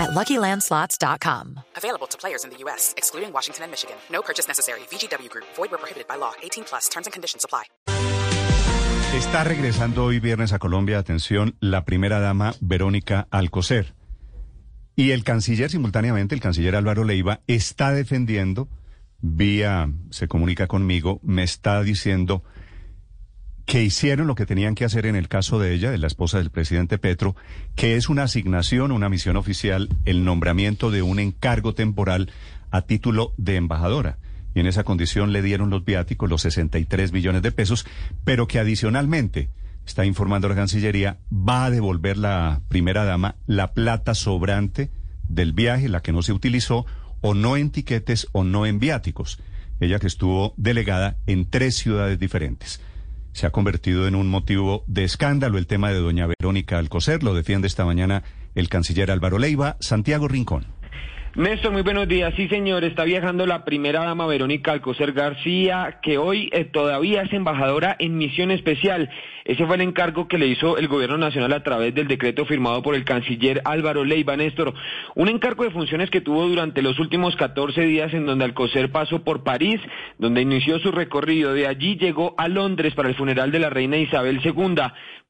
at LuckyLandSlots.com. Available to players in the U.S., excluding Washington and Michigan. No purchase necessary. VGW Group. Void where prohibited by law. 18 plus. Terms and conditions apply. Está regresando hoy viernes a Colombia, atención, la primera dama Verónica Alcocer. Y el canciller, simultáneamente, el canciller Álvaro Leiva, está defendiendo, vía, se comunica conmigo, me está diciendo que hicieron lo que tenían que hacer en el caso de ella, de la esposa del presidente Petro, que es una asignación, una misión oficial, el nombramiento de un encargo temporal a título de embajadora. Y en esa condición le dieron los viáticos, los 63 millones de pesos, pero que adicionalmente, está informando la Cancillería, va a devolver la primera dama la plata sobrante del viaje, la que no se utilizó, o no en tiquetes o no en viáticos. Ella que estuvo delegada en tres ciudades diferentes se ha convertido en un motivo de escándalo el tema de doña Verónica Alcocer. Lo defiende esta mañana el canciller Álvaro Leiva. Santiago Rincón. Néstor, muy buenos días. Sí, señor, está viajando la primera dama Verónica Alcocer García, que hoy eh, todavía es embajadora en misión especial. Ese fue el encargo que le hizo el gobierno nacional a través del decreto firmado por el canciller Álvaro Leiva Néstor. Un encargo de funciones que tuvo durante los últimos 14 días en donde Alcocer pasó por París, donde inició su recorrido. De allí llegó a Londres para el funeral de la reina Isabel II.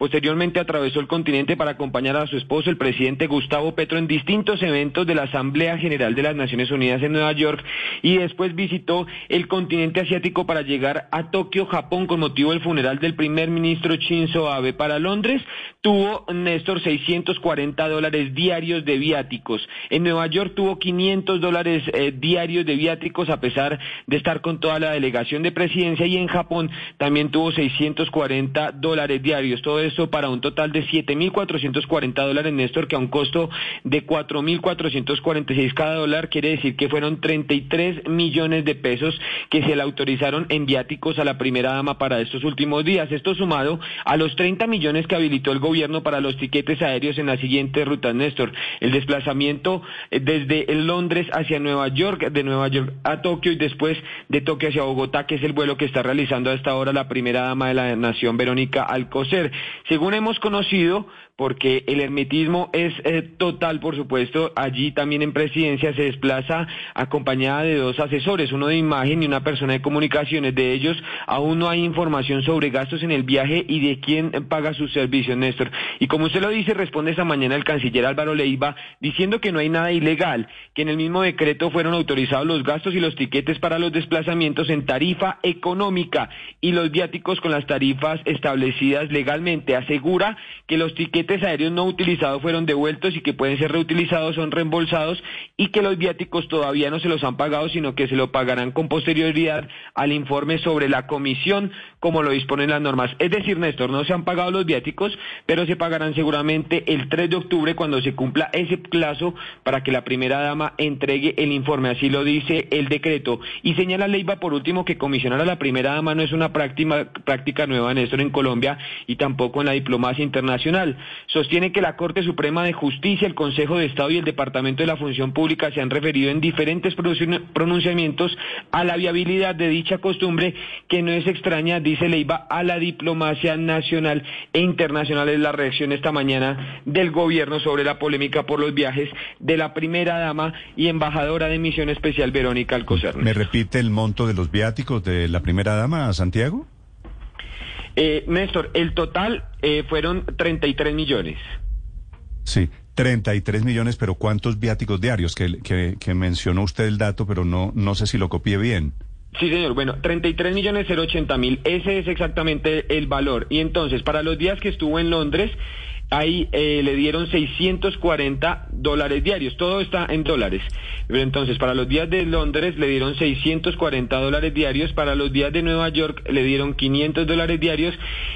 Posteriormente atravesó el continente para acompañar a su esposo, el presidente Gustavo Petro, en distintos eventos de la Asamblea General de las Naciones Unidas en Nueva York y después visitó el continente asiático para llegar a Tokio, Japón, con motivo del funeral del primer ministro Shinzo Abe. Para Londres tuvo Néstor 640 dólares diarios de viáticos. En Nueva York tuvo 500 dólares eh, diarios de viáticos a pesar de estar con toda la delegación de presidencia y en Japón también tuvo 640 dólares diarios. Todo eso para un total de 7.440 dólares, Néstor, que a un costo de 4.446 cada dólar quiere decir que fueron 33 millones de pesos que se le autorizaron en viáticos a la primera dama para estos últimos días. Esto sumado a los 30 millones que habilitó el gobierno para los tiquetes aéreos en la siguiente ruta, Néstor. El desplazamiento eh, desde Londres hacia Nueva York, de Nueva York a Tokio y después de Tokio hacia Bogotá, que es el vuelo que está realizando a esta hora la primera dama de la nación, Verónica Alcocer. Según hemos conocido, porque el hermetismo es eh, total, por supuesto. Allí también en presidencia se desplaza acompañada de dos asesores, uno de imagen y una persona de comunicaciones. De ellos aún no hay información sobre gastos en el viaje y de quién paga sus servicios, Néstor. Y como usted lo dice, responde esta mañana el canciller Álvaro Leiva diciendo que no hay nada ilegal, que en el mismo decreto fueron autorizados los gastos y los tiquetes para los desplazamientos en tarifa económica y los viáticos con las tarifas establecidas legalmente. Asegura que los tiquetes aéreos no utilizados fueron devueltos y que pueden ser reutilizados, son reembolsados y que los viáticos todavía no se los han pagado, sino que se lo pagarán con posterioridad al informe sobre la comisión, como lo disponen las normas. Es decir, Néstor, no se han pagado los viáticos, pero se pagarán seguramente el 3 de octubre cuando se cumpla ese plazo para que la primera dama entregue el informe. Así lo dice el decreto. Y señala Leiva, por último, que comisionar a la primera dama no es una práctica, práctica nueva, Néstor, en Colombia y tampoco en la diplomacia internacional sostiene que la Corte Suprema de Justicia, el Consejo de Estado y el Departamento de la Función Pública se han referido en diferentes pronunciamientos a la viabilidad de dicha costumbre que no es extraña, dice Leiva, a la diplomacia nacional e internacional. Es la reacción esta mañana del gobierno sobre la polémica por los viajes de la primera dama y embajadora de misión especial Verónica Alcocer. ¿Me repite el monto de los viáticos de la primera dama, Santiago? Eh, Néstor, el total eh, fueron 33 millones. Sí, 33 millones, pero ¿cuántos viáticos diarios? Que, que, mencionó usted el dato, pero no, no sé si lo copié bien. Sí, señor. Bueno, 33 millones 080 mil. Ese es exactamente el valor. Y entonces, para los días que estuvo en Londres, ahí eh, le dieron 640 dólares diarios, todo está en dólares. Pero entonces, para los días de Londres le dieron 640 dólares diarios, para los días de Nueva York le dieron 500 dólares diarios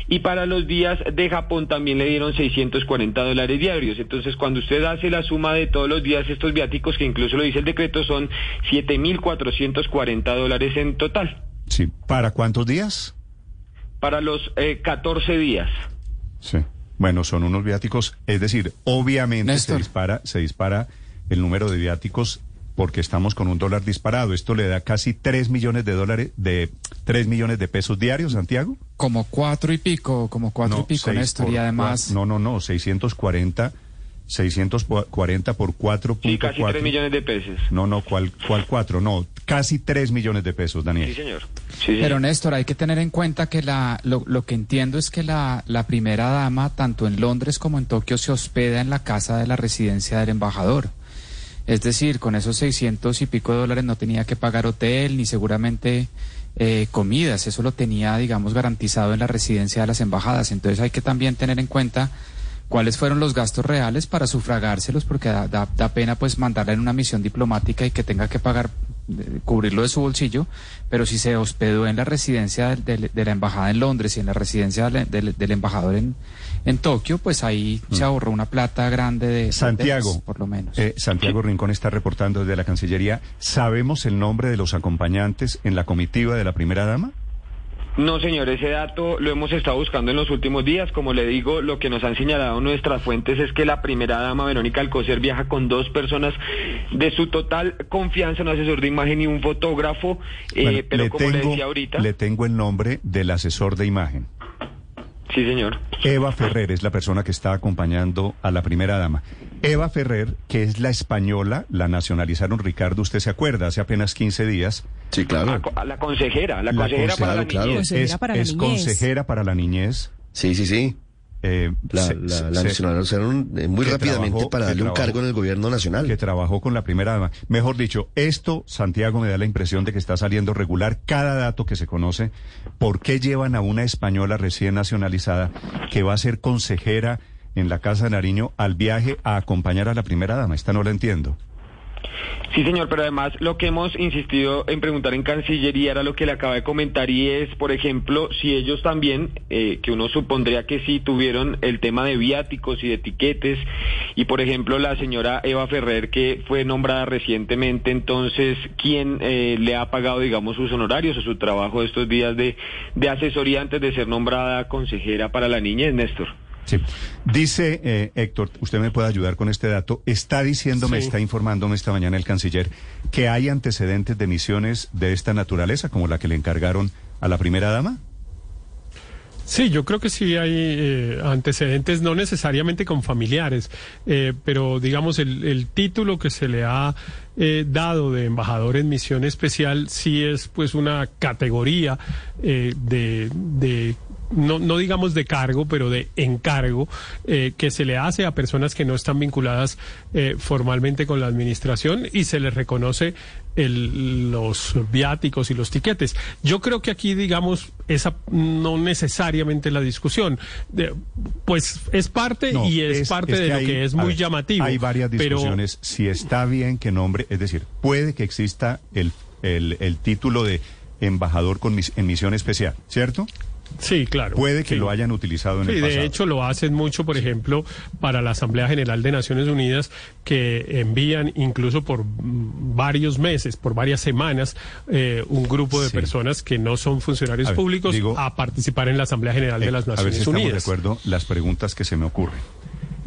y para los días de Japón también le dieron 640 dólares diarios. Entonces, cuando usted hace la suma de todos los días estos viáticos, que incluso lo dice el decreto, son 7.440 dólares en total. Sí, ¿para cuántos días? para los eh, 14 días. Sí. Bueno, son unos viáticos, es decir, obviamente se dispara, se dispara el número de viáticos porque estamos con un dólar disparado. Esto le da casi 3 millones de dólares, de 3 millones de pesos diarios, Santiago. Como cuatro y pico, como cuatro y pico, Néstor, y además... No, no, no, 640 640 por 4.4. Sí, casi 3 millones de pesos. No, no, ¿cuál, cuál 4? No, casi 3 millones de pesos, Daniel. Sí, señor. Pero Néstor, hay que tener en cuenta que la, lo, lo que entiendo es que la, la primera dama, tanto en Londres como en Tokio, se hospeda en la casa de la residencia del embajador. Es decir, con esos 600 y pico de dólares no tenía que pagar hotel ni seguramente eh, comidas. Eso lo tenía, digamos, garantizado en la residencia de las embajadas. Entonces hay que también tener en cuenta cuáles fueron los gastos reales para sufragárselos, porque da, da, da pena pues mandarla en una misión diplomática y que tenga que pagar eh, cubrirlo de su bolsillo, pero si se hospedó en la residencia de, de, de la embajada en Londres y en la residencia de, del embajador en, en Tokio, pues ahí mm. se ahorró una plata grande de Santiago, de, por lo menos. Eh, Santiago Rincón está reportando desde la Cancillería. ¿Sabemos el nombre de los acompañantes en la comitiva de la primera dama? No, señor, ese dato lo hemos estado buscando en los últimos días. Como le digo, lo que nos han señalado nuestras fuentes es que la primera dama, Verónica Alcocer, viaja con dos personas de su total confianza, un asesor de imagen y un fotógrafo. Eh, pero como tengo, le decía ahorita. Le tengo el nombre del asesor de imagen. Sí, señor. Eva Ferrer es la persona que está acompañando a la primera dama. Eva Ferrer, que es la española, la nacionalizaron, Ricardo, usted se acuerda, hace apenas 15 días. Sí, claro. A, la consejera, la, la consejera, para la claro. niñez. Es, para la es niñez. consejera para la niñez. Sí, sí, sí. Eh, La, se- la, se- nacionalizaron eh, muy rápidamente trabajó- para darle un cargo en el gobierno nacional. que trabajó con la primera dama. Mejor dicho, esto, Santiago, me da la impresión de que está saliendo regular cada dato que se conoce. ¿Por qué llevan a una española recién nacionalizada que va a ser consejera en la Casa de Nariño al viaje a acompañar a la primera dama? Esta no la entiendo. Sí, señor, pero además lo que hemos insistido en preguntar en Cancillería era lo que le acaba de comentar y es, por ejemplo, si ellos también, eh, que uno supondría que sí, tuvieron el tema de viáticos y de etiquetes y, por ejemplo, la señora Eva Ferrer, que fue nombrada recientemente, entonces, ¿quién eh, le ha pagado, digamos, sus honorarios o su trabajo estos días de, de asesoría antes de ser nombrada consejera para la niñez, Néstor? Sí. Dice eh, Héctor, usted me puede ayudar con este dato. Está diciéndome, Sí. está informándome esta mañana el canciller que hay antecedentes de misiones de esta naturaleza, como la que le encargaron a la primera dama. Sí, yo creo que sí hay eh, antecedentes, no necesariamente con familiares, eh, pero digamos el, el título que se le ha eh, dado de embajador en misión especial sí es pues una categoría de, de no, no digamos de cargo, pero de encargo eh, que se le hace a personas que no están vinculadas eh, formalmente con la administración y se les reconoce el, los viáticos y los tiquetes. Yo creo que aquí, digamos, esa no necesariamente la discusión. De- pues es parte No, y es, parte es de lo hay- que es muy ver, llamativo. Hay varias pero- discusiones. Si está bien que nombre, es decir, puede que exista el, el, el título de embajador con mis- en misión especial, ¿cierto? Sí, claro. Puede que sí. lo hayan utilizado en Sí, el pasado. de hecho lo hacen mucho, por ejemplo, para la Asamblea General de Naciones Unidas, que envían incluso por varios meses, por varias semanas, eh, un grupo de Sí. personas que no son funcionarios A ver, públicos digo- a participar en la Asamblea General de Eh, las a ver si Naciones estamos Unidas. de acuerdo las preguntas que se me ocurren.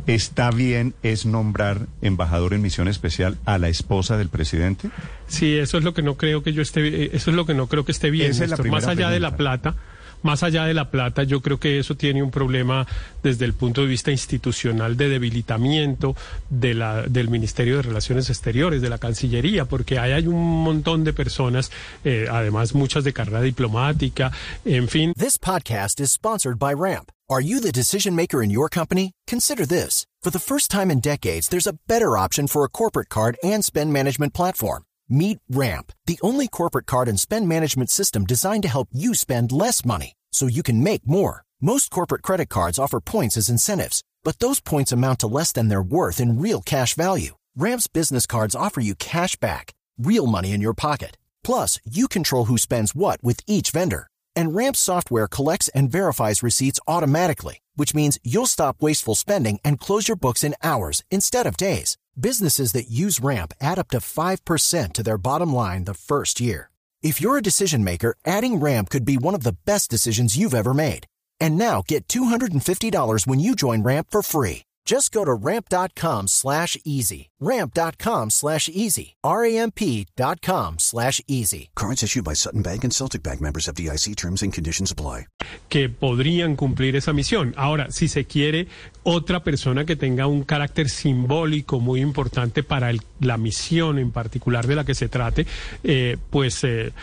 ¿Está bien es nombrar embajador en misión especial a la esposa del presidente? Sí, eso es lo que no creo que yo esté, eh, eso es lo que no creo que esté bien. Esa es la. Más allá de la pregunta. plata, más allá de la plata, yo creo que eso tiene un problema desde el punto de vista institucional de debilitamiento de la, del Ministerio de Relaciones Exteriores, de la Cancillería, porque ahí hay un montón de personas, eh, además muchas de carrera diplomática, en fin. This podcast is sponsored by Ramp. Are you the decision maker in your company? Consider this. For the first time in decades, there's a better option for a corporate card and spend management platform. Meet Ramp, the only corporate card and spend management system designed to help you spend less money so you can make more. Most corporate credit cards offer points as incentives, but those points amount to less than their worth in real cash value. Ramp's business cards offer you cash back, real money in your pocket. Plus, you control who spends what with each vendor. And Ramp's software collects and verifies receipts automatically, which means you'll stop wasteful spending and close your books in hours instead of days. Businesses that use Ramp add up to 5% to their bottom line the first year. If you're a decision maker, adding Ramp could be one of the best decisions you've ever made. And now get $250 when you join Ramp for free. Just go to ramp.com slash easy. Ramp.com slash easy. R-A-M-P.com slash easy. Cards issued by Sutton Bank and Celtic Bank members of DIC terms and conditions apply. que podrían cumplir esa misión. Ahora, si se quiere otra persona que tenga un carácter simbólico muy importante para el- la misión en particular de la que se trate, eh, pues eh,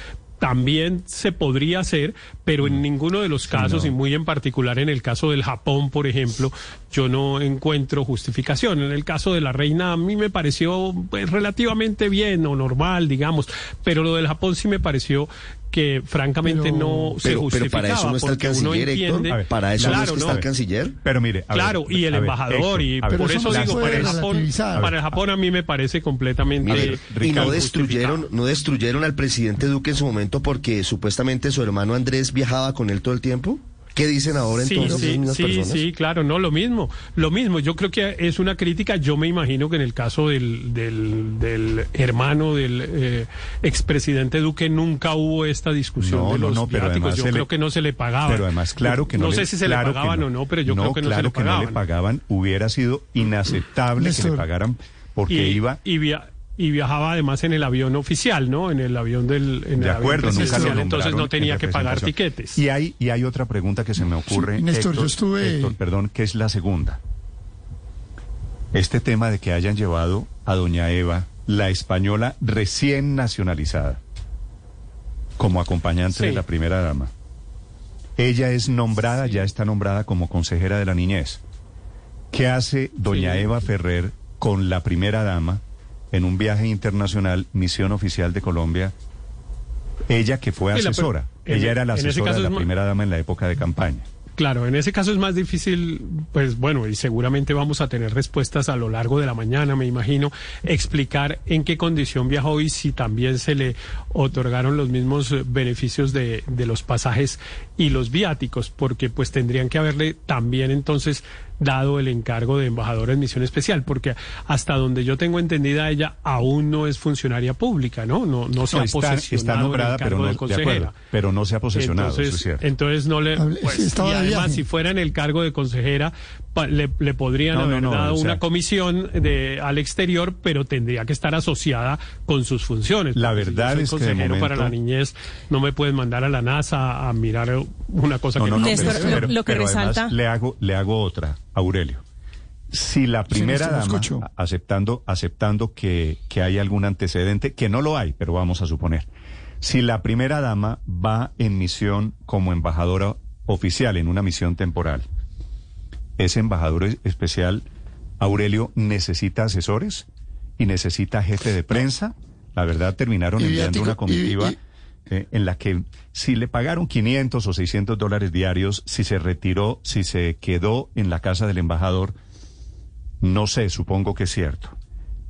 también se podría hacer, pero en ninguno de los casos, y muy en particular en el caso del Japón, por ejemplo, yo no encuentro justificación. En el caso de la reina, a mí me pareció pues, relativamente bien o normal, digamos, pero lo del Japón sí me pareció que francamente Pero- no se Pero, pero justificaba. para eso no está el canciller, entiende- Héctor. Ver, para eso no es Claro, que está no. el canciller. Pero mire, a ver, Claro, y el embajador, Héctor, y por Pero eso eso no digo, para el Japón, para el Japón a mí me parece completamente ver, y no destruyeron, no destruyeron al presidente Duque en su momento porque supuestamente su hermano Andrés viajaba con él todo el tiempo. ¿Qué dicen ahora Sí, entonces sí, sí, personas? sí, claro, no, lo mismo, lo mismo. Yo creo que es una crítica. Yo me imagino que en el caso del, del, del hermano del eh, expresidente Duque nunca hubo esta discusión No, de no, los no, pero además Yo creo le- que no se le pagaba. Pero además, claro que no. No le- sé si se claro le pagaban o no, pero yo creo que no claro se le que no pagaban. le pagaban. Hubiera sido inaceptable que le pagaran porque y, iba. y, via- y viajaba además en el avión oficial, ¿no? En el avión del en De el acuerdo, avión presidencial, entonces no en tenía que pagar tiquetes. Y hay, y hay otra pregunta que se me ocurre. Sí, Néstor, yo estuve- Héctor, perdón, que es la segunda. Este tema de que hayan llevado a doña Eva, la española recién nacionalizada, como acompañante Sí. de la primera dama. Ella es nombrada, ya está nombrada como consejera de la niñez. ¿Qué hace doña Sí. Eva Ferrer con la primera dama en un viaje internacional, misión oficial de Colombia? Ella que fue asesora. en- Ella era la asesora de la primera dama en la época de campaña. Claro, en ese caso es más difícil, pues bueno, y seguramente vamos a tener respuestas a lo largo de la mañana, me imagino, explicar en qué condición viajó y si también se le otorgaron los mismos eh, beneficios de, de los pasajes y los viáticos, porque pues tendrían que haberle también entonces dado el encargo de embajadora en misión especial, porque hasta donde yo tengo entendida ella aún no es funcionaria pública, ¿no? No, no se No, ha está, posesionado está el nombrada, pero no, de de consejera. acuerdo, pero no se ha posesionado, Entonces, eso es cierto. entonces no le. Pues, y de además, si fuera en el cargo de consejera, pa- le, le podrían No, haber no, dado o sea- una comisión de, al exterior, pero tendría que estar asociada con sus funciones. La porque si yo verdad soy es que de consejero para momento- la niñez, no me pueden mandar a la NASA a mirar una cosa No, que no, pero, lo- que pero además resalta- le hago, le hago otra, Aurelio. Si la primera dama, aceptando, aceptando que, que hay algún antecedente, que no lo hay, pero vamos a suponer. Si la primera dama va en misión como embajadora oficial, en una misión temporal, ese embajador es- especial, Aurelio, necesita asesores y necesita jefe de prensa. La verdad, terminaron enviando una comitiva y- eh, en la que si le pagaron 500 o 600 dólares diarios, si se retiró, si se quedó en la casa del embajador, no sé, supongo que es cierto.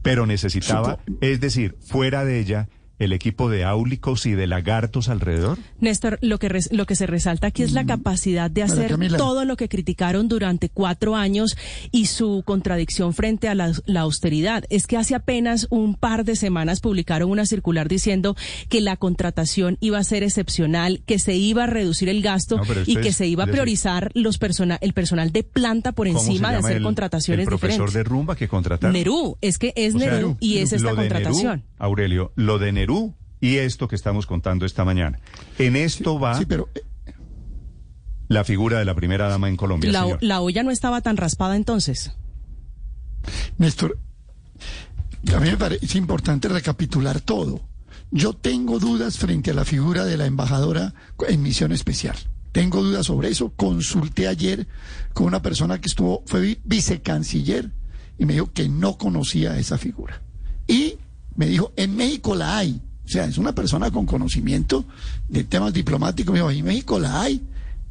Pero necesitaba, es decir, fuera de ella, el equipo de áulicos y de lagartos alrededor. Néstor, lo que, res- lo que se resalta aquí es la capacidad de hacer todo lo que criticaron durante cuatro años y su contradicción frente a la, la austeridad. Es que hace apenas un par de semanas publicaron una circular diciendo que la contratación iba a ser excepcional, que se iba a reducir el gasto No, y que es- se iba a priorizar los persona, el personal de planta por ¿Cómo se encima de hacer el- contrataciones el profesor diferentes. de rumba que contrataron? Nerú, es que es O sea, Nerú y es esta contratación. Nerú, Aurelio, lo de Nerú y esto que estamos contando esta mañana. En esto va Sí, pero eh, la figura de la primera dama en Colombia, La, señor. la olla no estaba tan raspada entonces. Néstor, a mí me parece importante recapitular todo. Yo tengo dudas frente a la figura de la embajadora en misión especial. Tengo dudas sobre eso. Consulté ayer con una persona que estuvo, fue vi- vicecanciller y me dijo que no conocía esa figura. Y me dijo, en México la hay. O sea, es una persona con conocimiento de temas diplomáticos. Me dijo, en México la hay.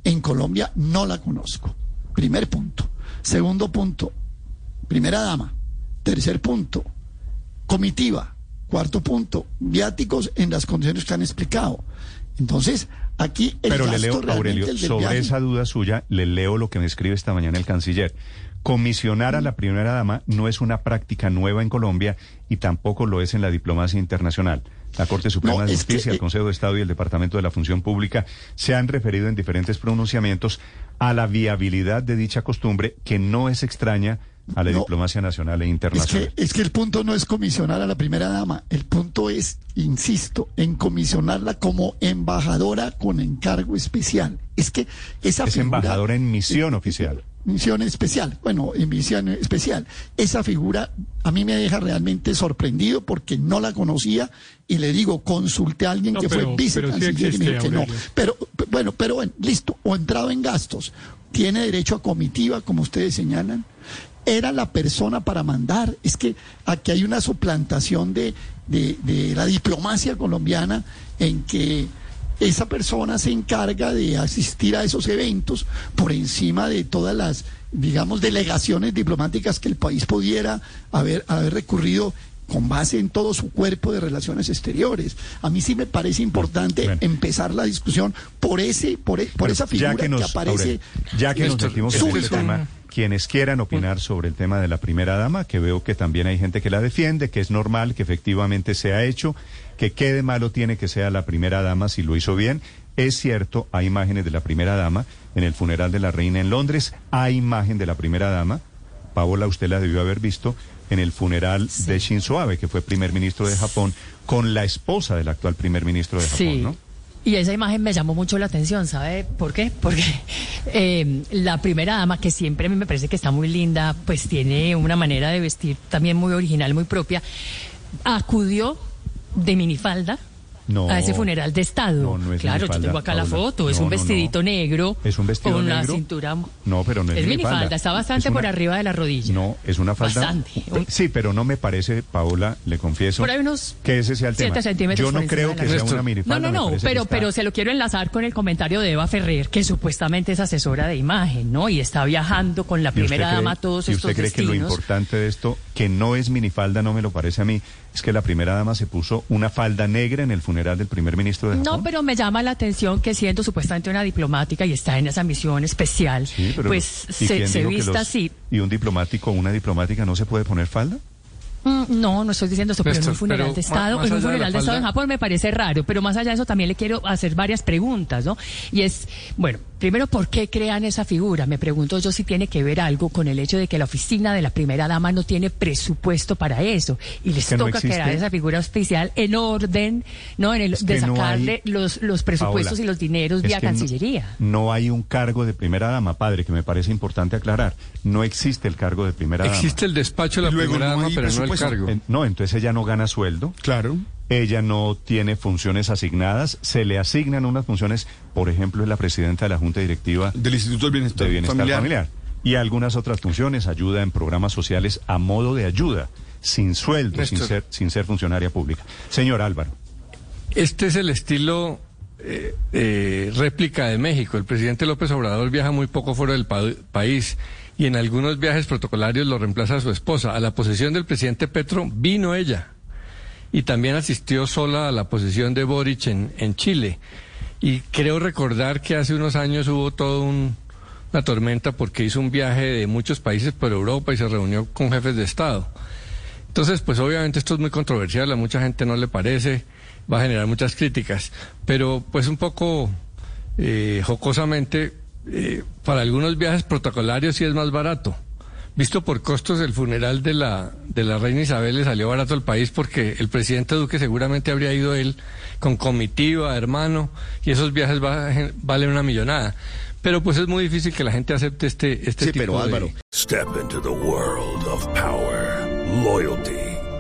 En Colombia no la conozco. Primer punto. Segundo punto, primera dama. Tercer punto, comitiva. Cuarto punto, viáticos en las condiciones que han explicado. Entonces, aquí el Pero le gasto leo, realmente, Aurelio, sobre viaje- esa duda suya, le leo lo que me escribe esta mañana el canciller. Comisionar a la primera dama no es una práctica nueva en Colombia y tampoco lo es en la diplomacia internacional. La Corte Suprema No, de Justicia, que, el eh, Consejo de Estado y el Departamento de la Función Pública se han referido en diferentes pronunciamientos a la viabilidad de dicha costumbre que no es extraña a la No. diplomacia nacional e Es internacional. que, es que el punto no es comisionar a la primera dama, el punto es, insisto, en comisionarla como embajadora con encargo especial. Es que esa es figura- embajadora en misión oficial. misión especial, bueno, en misión especial. Esa figura a mí me deja realmente sorprendido porque no la conocía y le digo, consulté a alguien No, que pero- fue vicecanciller pero sí y me dijo que no. Pero bueno, pero bueno, listo, o entrado en gastos, tiene derecho a comitiva, como ustedes señalan. Era la persona para mandar. Es que aquí hay una suplantación de, de, de la diplomacia colombiana en que esa persona se encarga de asistir a esos eventos por encima de todas las, digamos, delegaciones diplomáticas que el país pudiera haber, haber recurrido con base en todo su cuerpo de relaciones exteriores. A mí sí me parece importante Bueno. empezar la discusión por ese, por, e- por esa figura que, nos, aparece. Ya que nos en este tema, quienes quieran opinar sobre el tema de la primera dama, que veo que también hay gente que la defiende, que es normal, que efectivamente se ha hecho, que qué de malo tiene que sea la primera dama si lo hizo bien. Es cierto, hay imágenes de la primera dama en el funeral de la reina en Londres, hay imagen de la primera dama, Paola, usted la debió haber visto en el funeral de Shinzo Abe, que fue primer ministro de Japón, con la esposa del actual primer ministro de Japón, Sí. ¿no? Y esa imagen me llamó mucho la atención, ¿sabe por qué? Porque eh, la primera dama, que siempre a mí me parece que está muy linda, pues tiene una manera de vestir también muy original, muy propia, acudió de minifalda No. a ese funeral de Estado. No, no es claro, yo tengo acá la Paola. foto, es No, un no, vestidito no. negro. Es un vestido con la negro. cintura. No, pero no es, Es minifalda. minifalda, está bastante Es una- por arriba de la rodilla. No, es una falda. Bastante. Sí, pero no me parece, Paola, le confieso. Por ahí unos que ese sea el tema. centímetros Yo no creo la que sea una No, minifalda. no, no, que pero, está- pero se lo quiero enlazar con el comentario de Eva Ferrer, que supuestamente es asesora de imagen, ¿no? Y está viajando con la ¿Y usted primera dama a todos ¿Y estos usted cree que lo destinos. importante de esto, que no es minifalda, no me lo parece a mí, es que la primera dama se puso una falda negra en el funeral del primer ministro de Japón? No, pero me llama la atención que siendo supuestamente una diplomática y está en esa misión especial, Sí, pero pues ¿y se, se vista los- así. ¿Y un diplomático o una diplomática no se puede poner falda? Mm, No, no estoy diciendo eso, pero en Néstor, un funeral pero de Estado, más en un de funeral de Estado en Japón me parece raro, pero más allá de eso también le quiero hacer varias preguntas, ¿no? Y es, bueno, primero, ¿por qué crean esa figura? Me pregunto yo si tiene que ver algo con el hecho de que la oficina de la primera dama no tiene presupuesto para eso y les que toca existe. crear esa figura oficial en orden, ¿no? En el, Es de no sacarle hay- los, los presupuestos Paola, y los dineros vía no- Cancillería. No, hay un cargo de primera dama, padre, que me parece importante aclarar. No existe el cargo de primera dama. Existe el despacho de la luego primera no dama, pero no el cargo. En- no, entonces ella no gana sueldo. Claro. Ella no tiene funciones asignadas. Se le asignan unas funciones, por ejemplo, es la presidenta de la Junta Directiva Del Instituto del Bienestar, de Bienestar Familiar. Familiar. Y algunas otras funciones, ayuda en programas sociales a modo de ayuda, sin sueldo, sin ser, sin ser funcionaria pública. Señor Álvaro. Este es el estilo eh, eh, réplica de México. El presidente López Obrador viaja muy poco fuera del pa- país y en algunos viajes protocolarios lo reemplaza su esposa. A la posesión del presidente Petro vino ella y también asistió sola a la posesión de Boric en, en Chile. Y creo recordar que hace unos años hubo toda un- una tormenta porque hizo un viaje de muchos países por Europa y se reunió con jefes de Estado. Entonces, pues obviamente esto es muy controversial, a mucha gente no le parece, va a generar muchas críticas, pero pues un poco eh, jocosamente, eh, para algunos viajes protocolarios sí es más barato. Visto por costos, el funeral de la, de la reina Isabel le salió barato al país porque el presidente Duque seguramente habría ido él con comitiva, hermano, y esos viajes va- valen una millonada. Pero pues es muy difícil que la gente acepte este, este Sí, tipo pero de... Álvaro, Step into the world of power, loyalty,